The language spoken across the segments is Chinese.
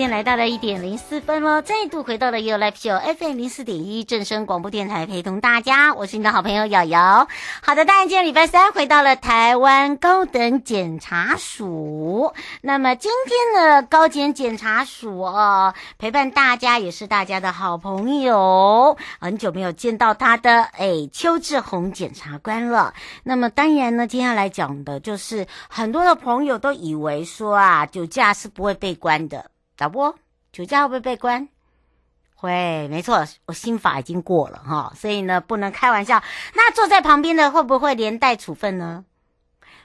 今天来到了一点零四分了，再度回到了 You Live Show FM 零四点一正声广播电台，陪同大家，我是你的好朋友瑶瑶。好的，当然今天礼拜三回到了台湾高等检察署。那么今天的高检检察署哦，陪伴大家也是大家的好朋友，很久没有见到他的哎，邱志鸿检察官了。那么当然呢，接下来讲的就是很多的朋友都以为说啊，酒驾是不会被关的。导播，酒驾会不会被关？会，没错，我新法已经过了哈，所以呢，不能开玩笑。那坐在旁边的会不会连带处分呢？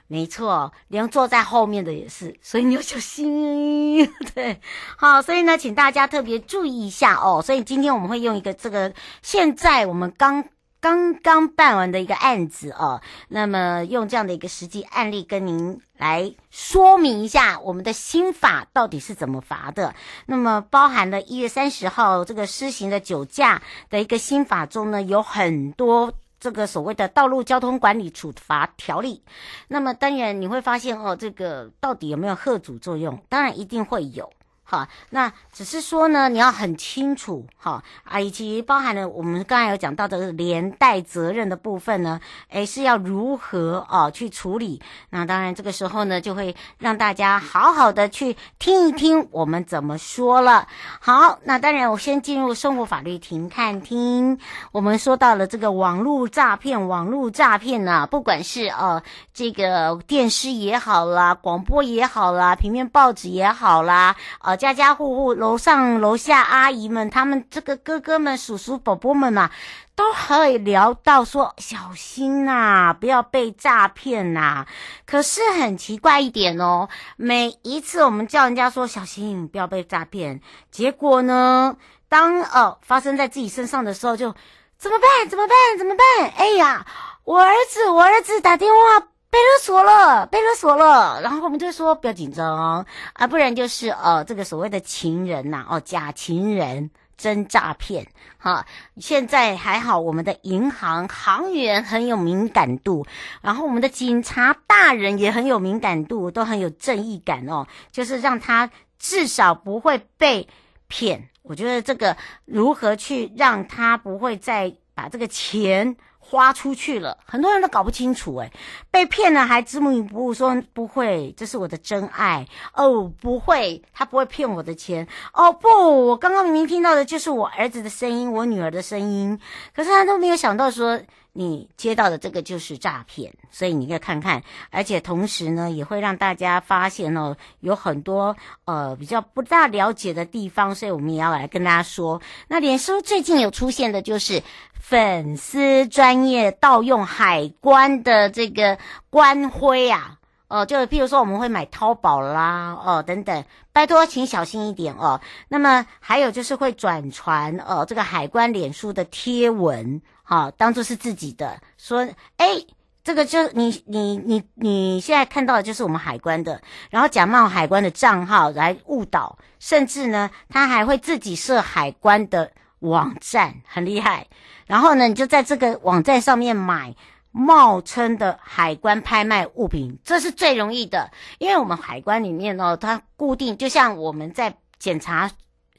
没错，连坐在后面的也是，所以你要小心。对，好，所以呢，请大家特别注意一下哦。所以今天我们会用一个这个，现在我们刚。刚刚办完的一个案子哦，那么用这样的一个实际案例跟您来说明一下我们的新法到底是怎么罚的。那么包含了一月三十号这个施行的酒驾的一个新法中呢，有很多这个所谓的道路交通管理处罚条例。那么当然你会发现哦，这个到底有没有吓阻作用？当然一定会有。好，那只是说呢，你要很清楚，哈啊，以及包含了我们刚才有讲到的连带责任的部分呢，诶，是要如何啊去处理？那当然这个时候呢，就会让大家好好的去听一听我们怎么说了。好，那当然我先进入生活法律庭看听。我们说到了这个网络诈骗，网络诈骗呢、不管是呃这个电视也好啦，广播也好啦，平面报纸也好啦，呃。家家户户、楼上楼下阿姨们，他们这个哥哥们、叔叔、伯伯们嘛、啊，都会聊到说：“小心呐、不要被诈骗呐。”可是很奇怪一点哦，每一次我们叫人家说小心，不要被诈骗，结果呢，当呃发生在自己身上的时候就，就怎么办？怎么办？怎么办？哎呀，我儿子，我儿子打电话。被勒索了，被勒索了，然后我们就说不要紧张啊，不然就是呃这个所谓的情人呐、哦假情人真诈骗哈。现在还好，我们的银行行员很有敏感度，然后我们的警察大人也很有敏感度，都很有正义感哦，就是让他至少不会被骗。我觉得这个如何去让他不会再把这个钱。花出去了，很多人都搞不清楚，诶，被骗了还执迷不悟，说不会，这是我的真爱。哦，不会，他不会骗我的钱。哦，不，我刚刚明明听到的就是我儿子的声音，我女儿的声音，可是他都没有想到说。你接到的这个就是诈骗，所以你可以看看，而且同时呢，也会让大家发现哦，有很多呃比较不大了解的地方，所以我们也要来跟大家说。那脸书最近有出现的就是粉丝专业盗用海关的这个官徽啊，哦、呃，就譬如说我们会买淘宝啦，哦、等等，拜托请小心一点哦。那么还有就是会转传呃这个海关脸书的贴文，好、当做是自己的，说哎。这个就你你你你现在看到的就是我们海关的，然后假冒海关的账号来误导，甚至呢，他还会自己设海关的网站，很厉害。然后呢，你就在这个网站上面买冒称的海关拍卖物品，这是最容易的，因为我们海关里面哦，它固定就像我们在检查。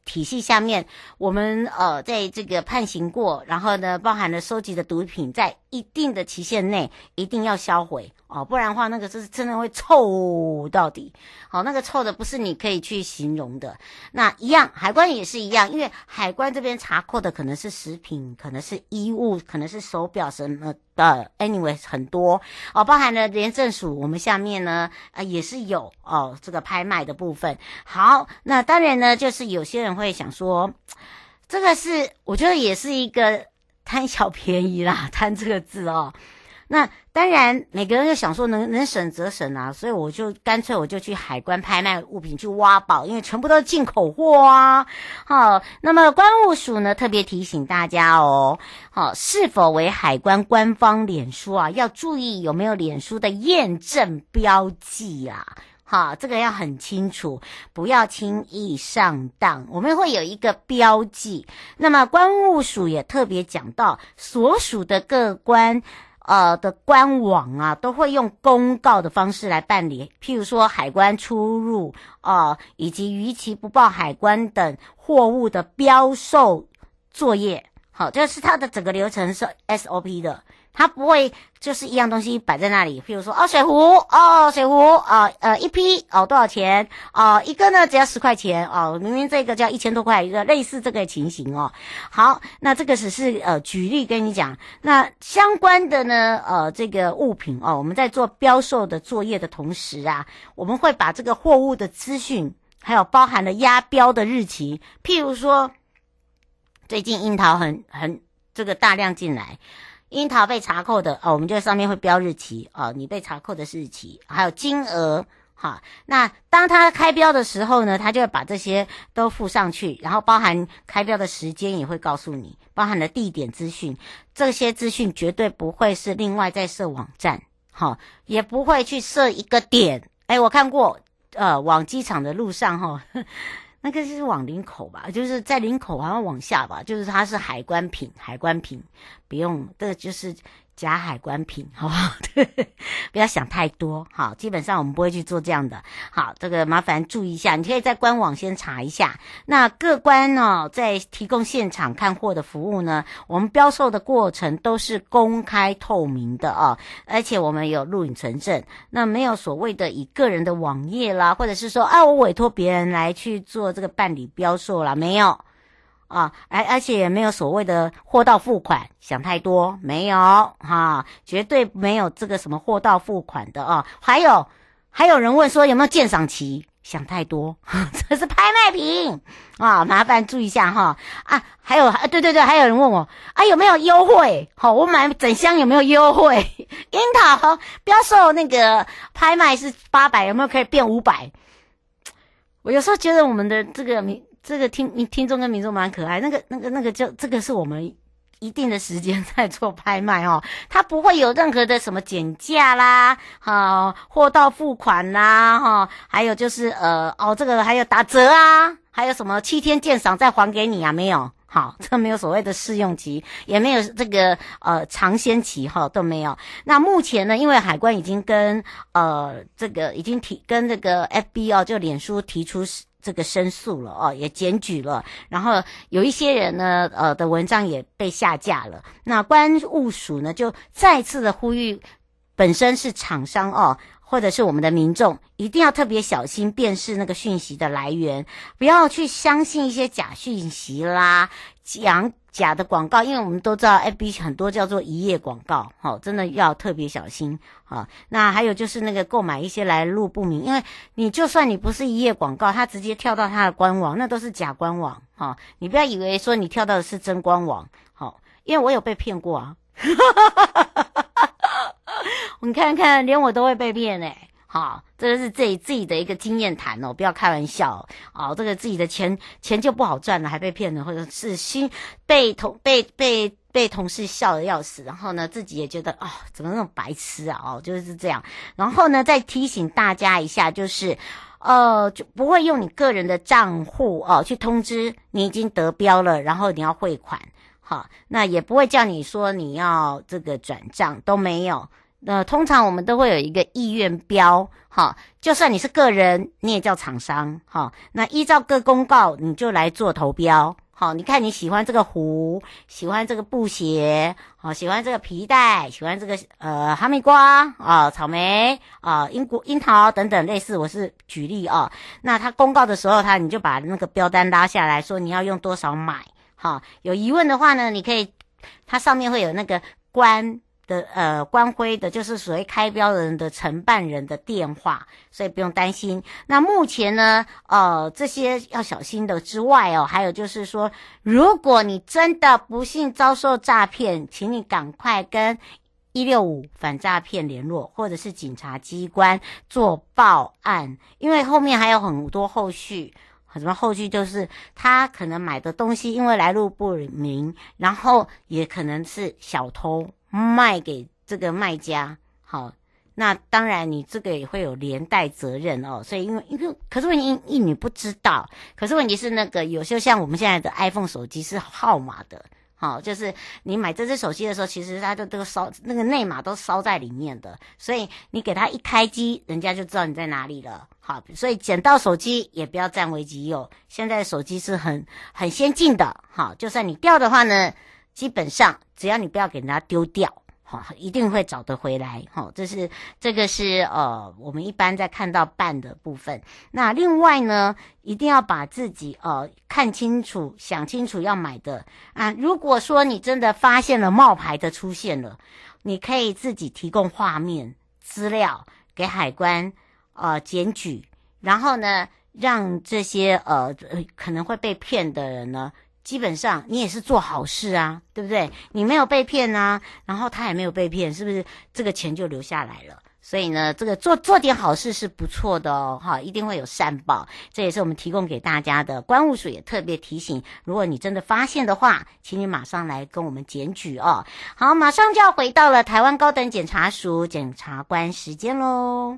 体系下面，我们呃在这个判刑过，然后呢，包含了收集的毒品，在一定的期限内一定要销毁哦，不然的话，那个就是真的会臭到底。好，那个臭的不是你可以去形容的。那一样，海关也是一样，因为海关这边查扣的可能是食品，可能是衣物，可能是手表什么的，anyway 很多哦，包含了廉政署，我们下面呢呃也是有哦这个拍卖的部分。好，那当然呢，就是有些人。会想说，这个是我觉得也是一个贪小便宜啦，贪这个字哦。那当然，每个人就想说能能省则省啊，所以我就干脆我就去海关拍卖物品去挖宝，因为全部都是进口货啊。好，那么关务署呢特别提醒大家哦，好，是否为海关官方脸书啊，要注意有没有脸书的验证标记啊。好，这个要很清楚，不要轻易上当。我们会有一个标记。那么关务署也特别讲到，所属的各关呃的官网啊，都会用公告的方式来办理。譬如说海关出入啊、以及逾期不报海关等货物的标售作业。好，这是它的整个流程是 SOP 的。它不会就是一样东西摆在那里，譬如说哦水壶哦水壶哦呃一批哦多少钱哦一个呢只要十块钱哦明明这个就要一千多块一个类似这个情形哦好那这个只是呃举例跟你讲那相关的呢呃这个物品哦我们在做标售的作业的同时啊我们会把这个货物的资讯还有包含了押标的日期譬如说最近樱桃很很这个大量进来。樱桃被查扣的哦，我们就上面会标日期哦，你被查扣的日期，还有金额哈。那当他开标的时候呢，他就会把这些都附上去，然后包含开标的时间也会告诉你，包含了地点资讯，这些资讯绝对不会是另外再设网站，哈，也不会去设一个点。哎，我看过，呃，往机场的路上哈。那个是往领口吧，就是在领口好像往下吧，就是它是海关品，海关品不用，这就是。假海关品，好不好？对，不要想太多，好，基本上我们不会去做这样的。好，这个麻烦注意一下，你可以在官网先查一下。那各关呢，在提供现场看货的服务呢，我们标售的过程都是公开透明的哦，而且我们有录影存证。那没有所谓的以个人的网页啦，或者是说啊，我委托别人来去做这个办理标售啦，没有。啊，而而且也没有所谓的货到付款，想太多，没有哈、绝对没有这个什么货到付款的啊。还有，还有人问说有没有鉴赏期，想太多，这是拍卖品啊，麻烦注意一下哈啊。还有，啊，对对对，还有人问我啊有没有优惠？好，我买整箱有没有优惠？樱桃标售那个拍卖是八百，有没有可以变五百？我有时候觉得我们的这个名。这个听听众跟民众蛮可爱，那个那个那个叫这个是我们一定的时间在做拍卖哦，它不会有任何的什么减价啦，哈，货到付款啦，哈，还有就是呃哦这个还有打折啊，还有什么七天鉴赏再还给你啊？没有，好，这没有所谓的试用期，也没有这个呃尝鲜期哈都没有。那目前呢，因为海关已经跟呃这个已经提跟这个 FB 哦，就脸书提出。这个申诉了哦，也检举了，然后有一些人呢，呃的文章也被下架了。那关务署呢，就再次的呼吁，本身是厂商哦，或者是我们的民众，一定要特别小心辨识那个讯息的来源，不要去相信一些假讯息啦，讲。假的广告，因为我们都知道，FB 很多叫做一页广告，好，真的要特别小心啊。那还有就是那个购买一些来路不明，因为你就算你不是一页广告，他直接跳到他的官网，那都是假官网，哈。你不要以为说你跳到的是真官网，好，因为我有被骗过啊。你看看，连我都会被骗哎、好，这个是自己自己的一个经验谈哦，不要开玩笑哦。这个自己的钱钱就不好赚了，还被骗了，或者是心被同被被被同事笑得要死，然后呢，自己也觉得、哦，怎么那么白痴啊？哦，就是这样。然后呢，再提醒大家一下，就是呃，就不会用你个人的账户哦去通知你已经得标了，然后你要汇款。好，那也不会叫你说你要这个转账都没有。呃、通常我们都会有一个意愿标，哈，就算你是个人，你也叫厂商，哈。那依照各公告，你就来做投标，好，你看你喜欢这个壶，喜欢这个布鞋，好，喜欢这个皮带，喜欢这个呃哈密瓜啊，草莓啊，樱果、樱桃等等类似，我是举例啊。那他公告的时候，他你就把那个标单拉下来说你要用多少买，好，有疑问的话呢，你可以，它上面会有那个关。的呃，官徽的就是所谓开标人的承办人的电话，所以不用担心。那目前呢，呃，这些要小心的之外哦，还有就是说，如果你真的不幸遭受诈骗，请你赶快跟一六五反诈骗联络，或者是警察机关做报案，因为后面还有很多后续，什么后续就是他可能买的东西因为来路不明，然后也可能是小偷。卖给这个卖家，好，那当然你这个也会有连带责任哦。所以因为因为可是问题一你不知道，可是问题是那个有些像我们现在的 iPhone 手机是号码的，好，就是你买这只手机的时候，其实它的这个烧那个内码都烧在里面的，所以你给它一开机，人家就知道你在哪里了。好，所以捡到手机也不要占为己有。现在手机是很很先进的，好，就算你掉的话呢。基本上，只要你不要给人家丢掉，哈，一定会找得回来，哈。这是这个是呃，我们一般在看到办的部分。那另外呢，一定要把自己呃看清楚、想清楚要买的啊。如果说你真的发现了冒牌的出现了，你可以自己提供画面资料给海关呃检举，然后呢，让这些呃可能会被骗的人呢。基本上你也是做好事啊，对不对？你没有被骗啊，然后他也没有被骗，是不是这个钱就留下来了？所以呢，这个做做点好事是不错的哦，哈，一定会有善报。这也是我们提供给大家的。关务署也特别提醒，如果你真的发现的话，请你马上来跟我们检举哦。好，马上就要回到了台湾高等检察署检察官时间喽。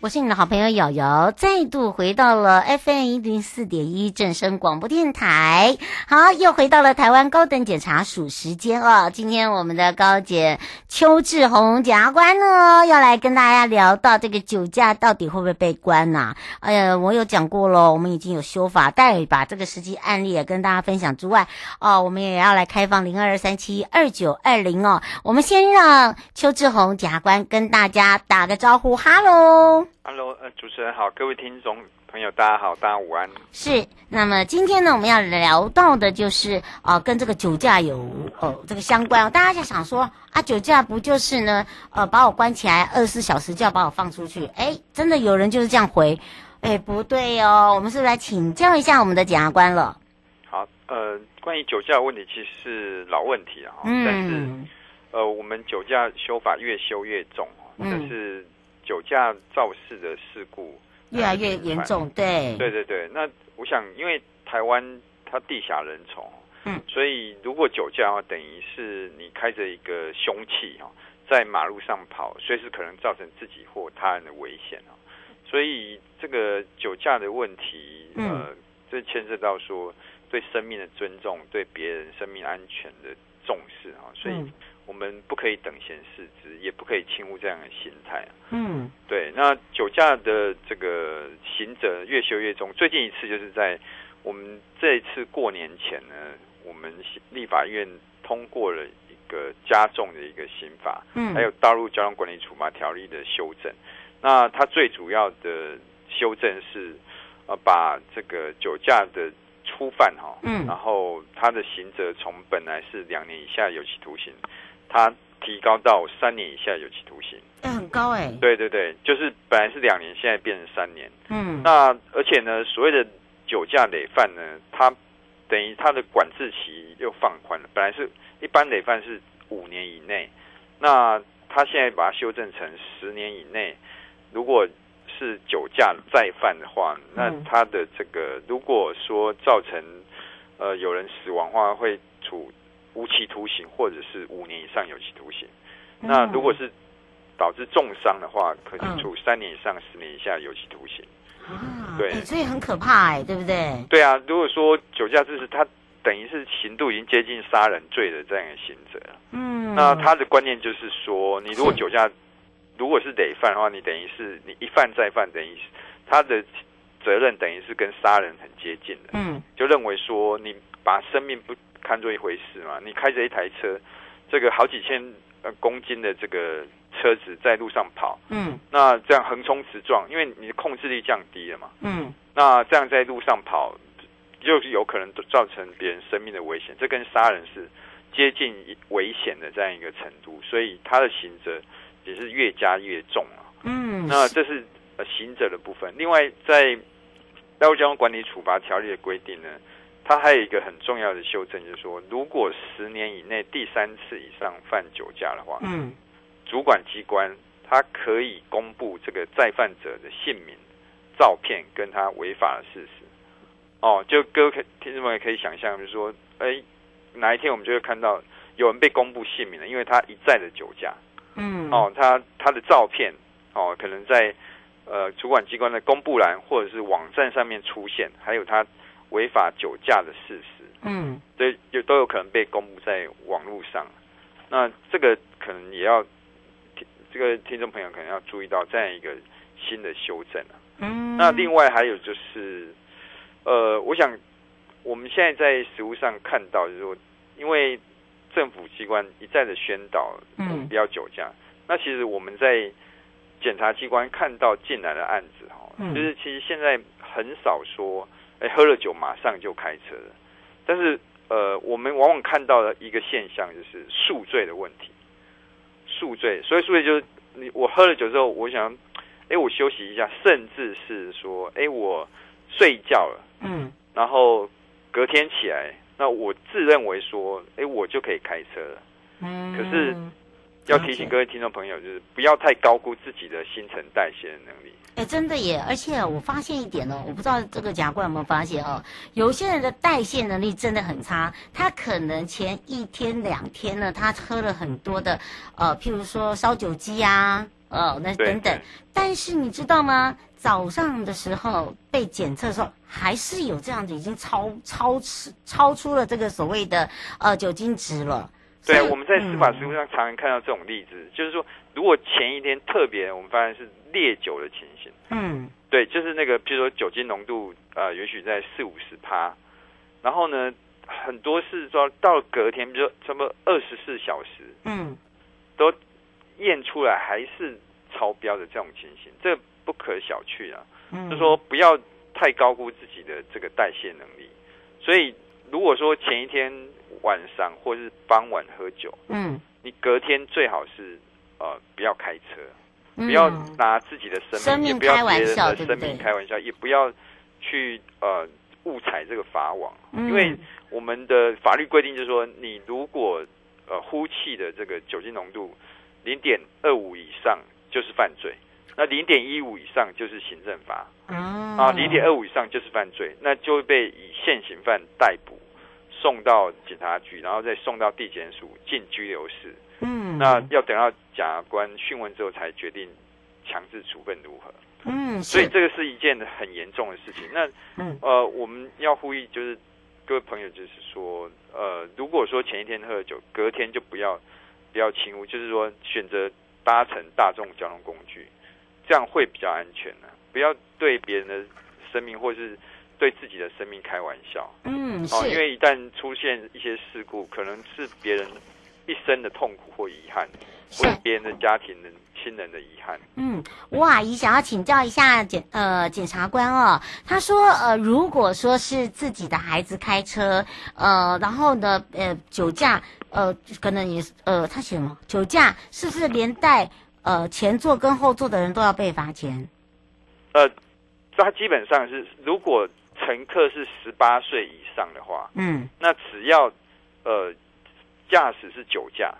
我是你的好朋友瑶瑶，再度回到了 FM 一零四点一正声广播电台。好，又回到了台湾高等检察署时间哦。今天我们的高检邱志宏检察官呢，要来跟大家聊到这个酒驾到底会不会被关呐、啊？哎呀，我有讲过了，我们已经有修法，待把这个实际案例也跟大家分享之外，哦，我们也要来开放零二二三七二九二零哦。我们先让邱志宏检察官跟大家打个招呼，哈喽。Hello，呃，主持人好，各位听众朋友，大家好，大家午安。是，那么今天呢，我们要聊到的就是啊、呃，跟这个酒驾有呃这个相关。大家就想说啊，酒驾不就是呢，呃，把我关起来二十四小时就要把我放出去？哎，真的有人就是这样回？哎，不对哦，我们是不是来请教一下我们的检察官了？好，呃，关于酒驾的问题，其实是老问题啊，嗯、但是呃，我们酒驾修法越修越重，但是。酒驾肇事的事故越来越严重，对，对对对。那我想，因为台湾它地狭人稠，嗯，所以如果酒驾的话，等于是你开着一个凶器哈，在马路上跑，随时可能造成自己或他人的危险啊。所以这个酒驾的问题，呃，这牵涉到说对生命的尊重，对别人生命安全的重视啊，所以我们不可以等闲视之，也不可以轻忽这样的心态。嗯，对。那酒驾的这个刑责越修越重，最近一次就是在我们这一次过年前呢，我们立法院通过了一个加重的一个刑法，嗯，还有道路交通管理处罚条例的修正。那它最主要的修正是，呃，把这个酒驾的初犯哈，嗯，然后他的刑责从本来是两年以下有期徒刑，他提高到三年以下有期徒刑，哎，很高哎。对对对，就是本来是两年，现在变成三年。嗯，那而且呢，所谓的酒驾累犯呢，他等于他的管制期又放宽了，本来是一般累犯是五年以内，那他现在把它修正成十年以内。如果是酒驾再犯的话，那他的这个如果说造成呃有人死亡的话，会处无期徒刑或者是五年以上有期徒刑。那如果是导致重伤的话，可能处三年以上十年以下有期徒刑。啊，对，所以很可怕哎，对不对？对啊，如果说酒驾就是他等于是刑度已经接近杀人罪的这样一个刑责。嗯，那他的观念就是说，你如果酒驾。如果是累犯的话，你等于是你一犯再犯，等于是他的责任等于是跟杀人很接近的。嗯，就认为说你把生命不看作一回事嘛，你开着一台车，这个好几千公斤的这个车子在路上跑，嗯，那这样横冲直撞，因为你的控制力降低了嘛，嗯，那这样在路上跑，就是有可能造成别人生命的危险，这跟杀人是接近危险的这样一个程度，所以他的刑责。也是越加越重啊。嗯，那这是呃刑责的部分。另外，在《道路交通管理处罚条例》的规定呢，它还有一个很重要的修正，就是说，如果十年以内第三次以上犯酒驾的话，嗯，主管机关它可以公布这个再犯者的姓名、照片跟他违法的事实。哦，就各位听众们也可以想象，就是说，哎，哪一天我们就会看到有人被公布姓名了，因为他一再的酒驾。嗯，哦，他他的照片，哦，可能在呃主管机关的公布栏或者是网站上面出现，还有他违法酒驾的事实，嗯，对，有都有可能被公布在网络上。那这个可能也要，这个听众朋友可能要注意到这样一个新的修正啊。嗯，那另外还有就是，呃，我想我们现在在实务上看到，就是说，因为。政府机关一再的宣导，嗯，不要酒驾。那其实我们在检察机关看到进来的案子，哈，就是其实现在很少说，哎，喝了酒马上就开车了。但是，呃，我们往往看到的一个现象就是宿醉的问题。宿醉，所以宿醉就是你我喝了酒之后，我想，哎，我休息一下，甚至是说，哎，我睡觉了，嗯，然后隔天起来。那我自认为说，哎，我就可以开车了。嗯，可是要提醒各位听众朋友，就是不要太高估自己的新陈代谢的能力。哎，真的耶！而且我发现一点哦，我不知道这个甲冠有没有发现哦，有些人的代谢能力真的很差，他可能前一天两天呢，他喝了很多的，呃，譬如说烧酒鸡啊，哦，那等等。但是你知道吗？早上的时候被检测的时候，还是有这样子，已经超超出超出了这个所谓的呃酒精值了。对，我们在司法实务上常常看到这种例子，嗯、就是说，如果前一天特别，我们发现是烈酒的情形。嗯，对，就是那个，比如说酒精浓度呃，也许在四五十趴，然后呢，很多是说到了隔天，比如说差不多二十四小时，嗯，都验出来还是超标的这种情形，这。不可小觑啊！嗯、就是说不要太高估自己的这个代谢能力。所以，如果说前一天晚上或是傍晚喝酒，嗯，你隔天最好是呃不要开车，嗯、不要拿自己的生命，也不要别人的生命开玩笑，也不要去呃误踩这个法网，嗯、因为我们的法律规定就是说，你如果呃呼气的这个酒精浓度零点二五以上就是犯罪。那零点一五以上就是行政罚，啊，零点二五以上就是犯罪，那就会被以现行犯逮捕，送到警察局，然后再送到地检署进拘留室。嗯，那要等到检察官讯问之后才决定强制处分如何。嗯，所以这个是一件很严重的事情。那嗯呃，我们要呼吁就是各位朋友，就是说呃，如果说前一天喝了酒，隔天就不要不要轻忽，就是说选择搭乘大众交通工具，这样会比较安全呢、啊。不要对别人的生命或是对自己的生命开玩笑。嗯，哦，因为一旦出现一些事故，可能是别人一生的痛苦或遗憾，或是别人的家庭的亲人的遗憾。嗯，吴阿姨想要请教一下检呃检察官哦，他说呃，如果说是自己的孩子开车，呃，然后呢呃酒驾，呃可能也是呃他写什么酒驾，是不是连带呃前座跟后座的人都要被罚钱？呃，他基本上是如果乘客是十八岁以上的话，嗯，那只要呃。驾驶是酒驾，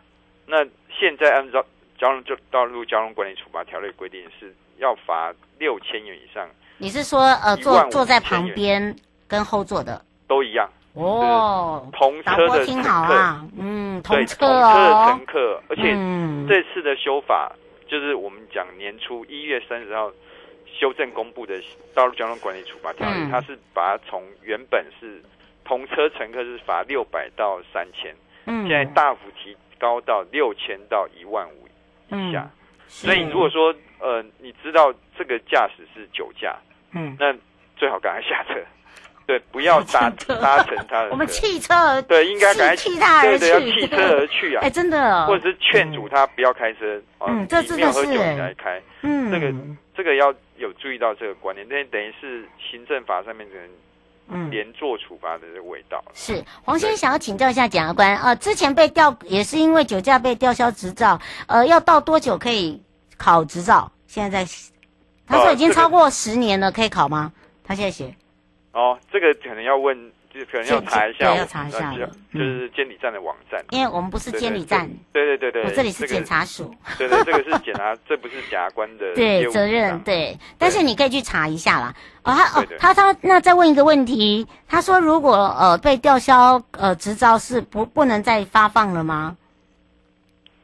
那现在按照交通就道路交通管理处罚条例规定是要罚六千元以上。你是说呃坐坐在旁边跟后座的都一样哦？同车的乘客啊，嗯，同车，同车的乘客，而且这次的修法就是我们讲年初一月三十号修正公布的道路交通管理处罚条例，嗯、它是把它从原本是同车乘客是罚六百到三千。嗯。现在大幅提高到六千到一万五以下，嗯、所以如果说呃你知道这个驾驶是酒驾，嗯，那最好赶快下车，对，不要搭 搭乘他的。我们弃车，对，应该赶快弃他而去，对，对，要弃车而去啊！哎，真的，或者是劝阻他不要开车，嗯，这真的是，没有喝酒来开，嗯，这个这个要有注意到这个观念，那等于是行政法上面的人。嗯，连坐处罚的这个味道是黄先生想要请教一下检察官啊，之前被吊也是因为酒驾被吊销执照，呃，要到多久可以考执照？现在在他说已经超过十年了，可以考吗？他现在写哦，这个可能要问。就可能要查一下，要查一下，就是监理站的网站。因为我们不是监理站，对对对对，我这里是检察署。对对，这个是检查，这不是检察官的 对责任。对，但是你可以去查一下啦。哦，他哦，他他那再问一个问题，他说如果呃被吊销呃执照是不不能再发放了吗？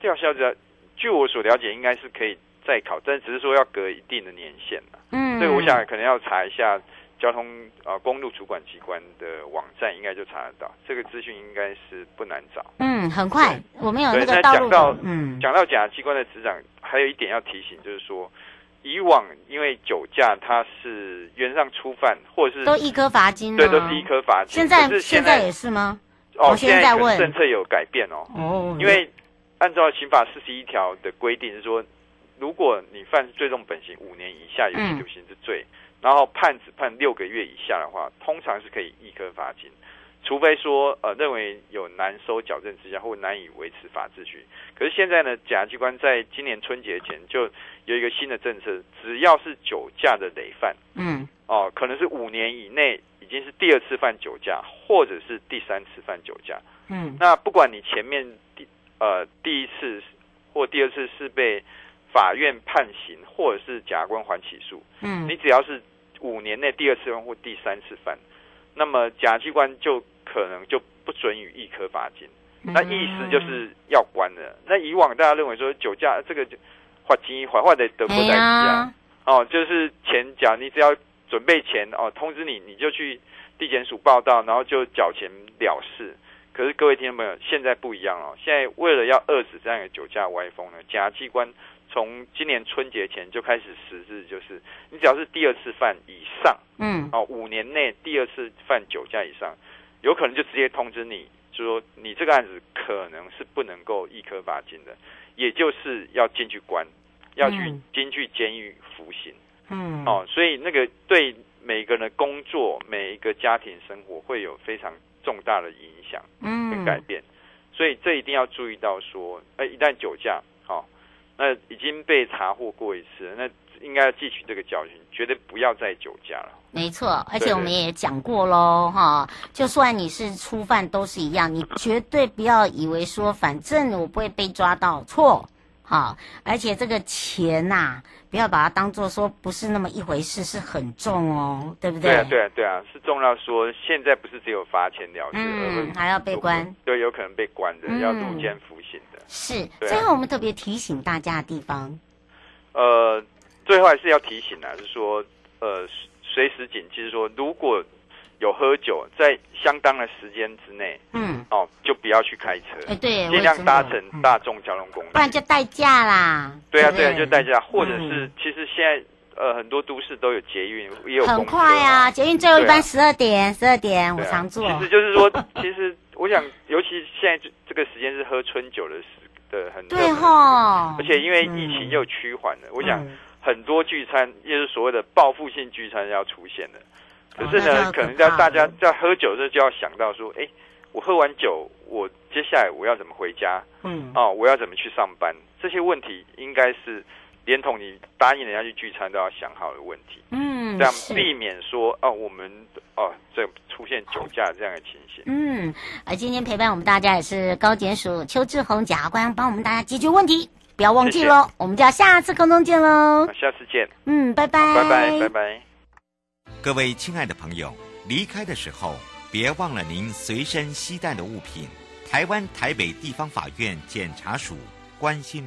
吊销执照，据我所了解，应该是可以再考，但只是说要隔一定的年限了。嗯，所以我想可能要查一下。交通啊，公路主管机关的网站应该就查得到，这个资讯应该是不难找。嗯，很快，我们有那个道路。讲到嗯，讲到检察机关的执掌，还有一点要提醒，就是说，以往因为酒驾，它是原上初犯，或者是都一颗罚金，对，都是一颗罚金。现在是现在也是吗？哦，现在问政策有改变哦。哦，因为按照刑法四十一条的规定是说，如果你犯最重本刑五年以下有期徒刑之罪。嗯然后判只判六个月以下的话，通常是可以一科罚金，除非说呃认为有难收矫正之下或难以维持法秩序。可是现在呢，检察机关在今年春节前就有一个新的政策，只要是酒驾的累犯，嗯，哦、呃，可能是五年以内已经是第二次犯酒驾，或者是第三次犯酒驾，嗯，那不管你前面第呃第一次或第二次是被法院判刑，或者是检察官还起诉，嗯，你只要是。五年内第二次犯或第三次犯，那么检察机关就可能就不准予一科罚金。那意思就是要关了。那以往大家认为说酒驾这个就罚金坏坏的得不在啊，哦，就是钱缴，你只要准备钱哦，通知你你就去地检署报到，然后就缴钱了事。可是各位听众朋友，现在不一样了。现在为了要遏制这样的酒驾歪风呢，检察机关。从今年春节前就开始实施，就是你只要是第二次犯以上，嗯，哦，五年内第二次犯酒驾以上，有可能就直接通知你，就说你这个案子可能是不能够一科罚金的，也就是要进去关，要去进去监狱服刑，嗯，哦，所以那个对每个人的工作、每一个家庭生活会有非常重大的影响，嗯，跟改变，所以这一定要注意到说，哎，一旦酒驾。那已经被查获过一次，那应该要汲取这个教训，绝对不要再酒驾了。没错，而且我们也讲过喽，哈，就算你是初犯都是一样，你绝对不要以为说反正我不会被抓到，错，好，而且这个钱呐、啊，不要把它当做说不是那么一回事，是很重哦，对不对？对啊，对啊，对啊，是重要说，现在不是只有罚钱了事，嗯，还要被关，对，有可能被关的，嗯、要入监服刑。是，最后我们特别提醒大家的地方，呃，最后还是要提醒啊，就是说，呃，随时谨记，就是说，如果有喝酒，在相当的时间之内，嗯，哦，就不要去开车，哎，对，尽量搭乘大众交通工具，不然就代驾啦。对啊，对啊，就代驾，或者是，其实现在呃很多都市都有捷运，也有很快啊，捷运最后一班十二点，十二点我常坐。其实就是说，其实我想，尤其现在这这个时间是喝春酒的时的很对哈，而且因为疫情又趋缓了，我想很多聚餐，也就是所谓的报复性聚餐要出现了。可是呢，可能在大家在喝酒的时候就要想到说，哎，我喝完酒，我接下来我要怎么回家？嗯，哦，我要怎么去上班？这些问题应该是连同你答应人家去聚餐都要想好的问题。嗯，这样避免说哦，我们哦这出现酒驾这样的情形。嗯，而今天陪伴我们大家也是高检署邱志宏检察官帮我们大家解决问题，不要忘记喽。我们就要下次空中见喽。下次见。嗯，拜拜。拜拜，拜拜。各位亲爱的朋友，离开的时候别忘了您随身携带的物品。台湾台北地方法院检察署关心。